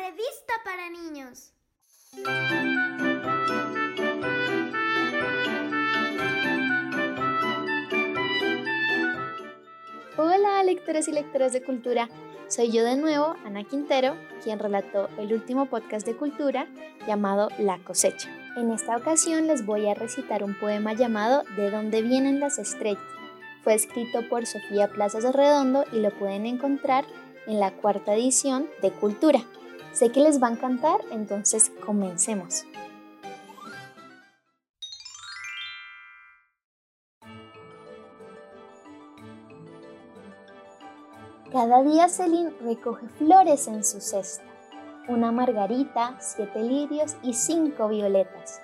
revista para niños. Hola lectores y lectoras de cultura, soy yo de nuevo, Ana Quintero, quien relató el último podcast de cultura llamado La cosecha. En esta ocasión les voy a recitar un poema llamado De dónde vienen las estrellas. Fue escrito por Sofía Plazas Redondo y lo pueden encontrar en la cuarta edición de Cultura. Sé que les va a encantar, entonces comencemos. Cada día Celine recoge flores en su cesta. Una margarita, siete lirios y cinco violetas.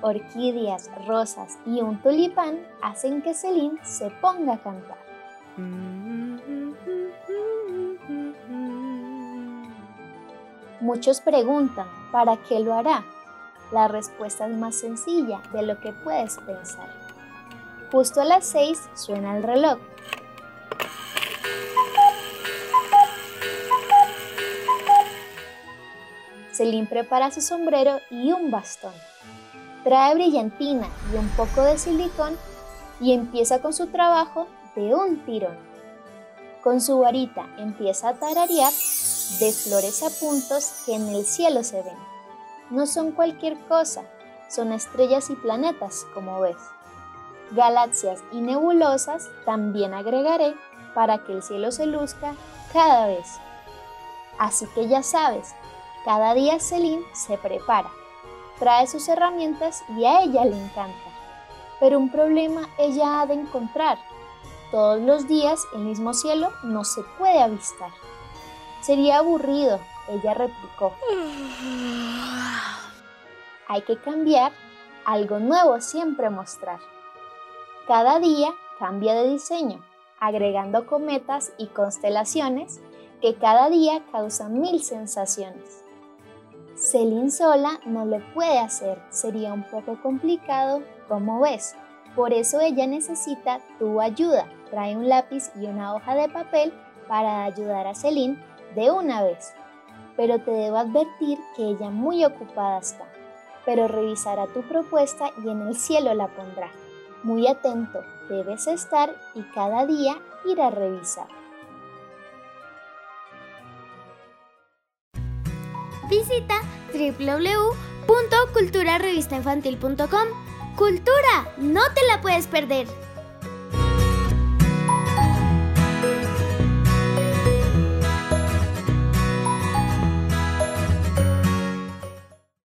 Orquídeas, rosas y un tulipán hacen que Celine se ponga a cantar. Muchos preguntan, ¿para qué lo hará? La respuesta es más sencilla de lo que puedes pensar. Justo a las seis suena el reloj Celine prepara su sombrero y un bastón. Trae brillantina y un poco de silicón y empieza con su trabajo de un tirón. Con su varita empieza a tararear de flores a puntos que en el cielo se ven. No son cualquier cosa, son estrellas y planetas, como ves. Galaxias y nebulosas también agregaré para que el cielo se luzca cada vez. Así que ya sabes, cada día Celine se prepara, trae sus herramientas y a ella le encanta. Pero un problema ella ha de encontrar. Todos los días el mismo cielo no se puede avistar. Sería aburrido, ella replicó. Hay que cambiar, algo nuevo siempre mostrar. Cada día cambia de diseño, agregando cometas y constelaciones que cada día causan mil sensaciones. Celine sola no lo puede hacer, sería un poco complicado, como ves. Por eso ella necesita tu ayuda. Trae un lápiz y una hoja de papel para ayudar a Celine de una vez. Pero te debo advertir que ella muy ocupada está, pero revisará tu propuesta y en el cielo la pondrá. Muy atento debes estar y cada día ir a revisar. Visita www.culturarevistainfantil.com. Cultura, no te la puedes perder.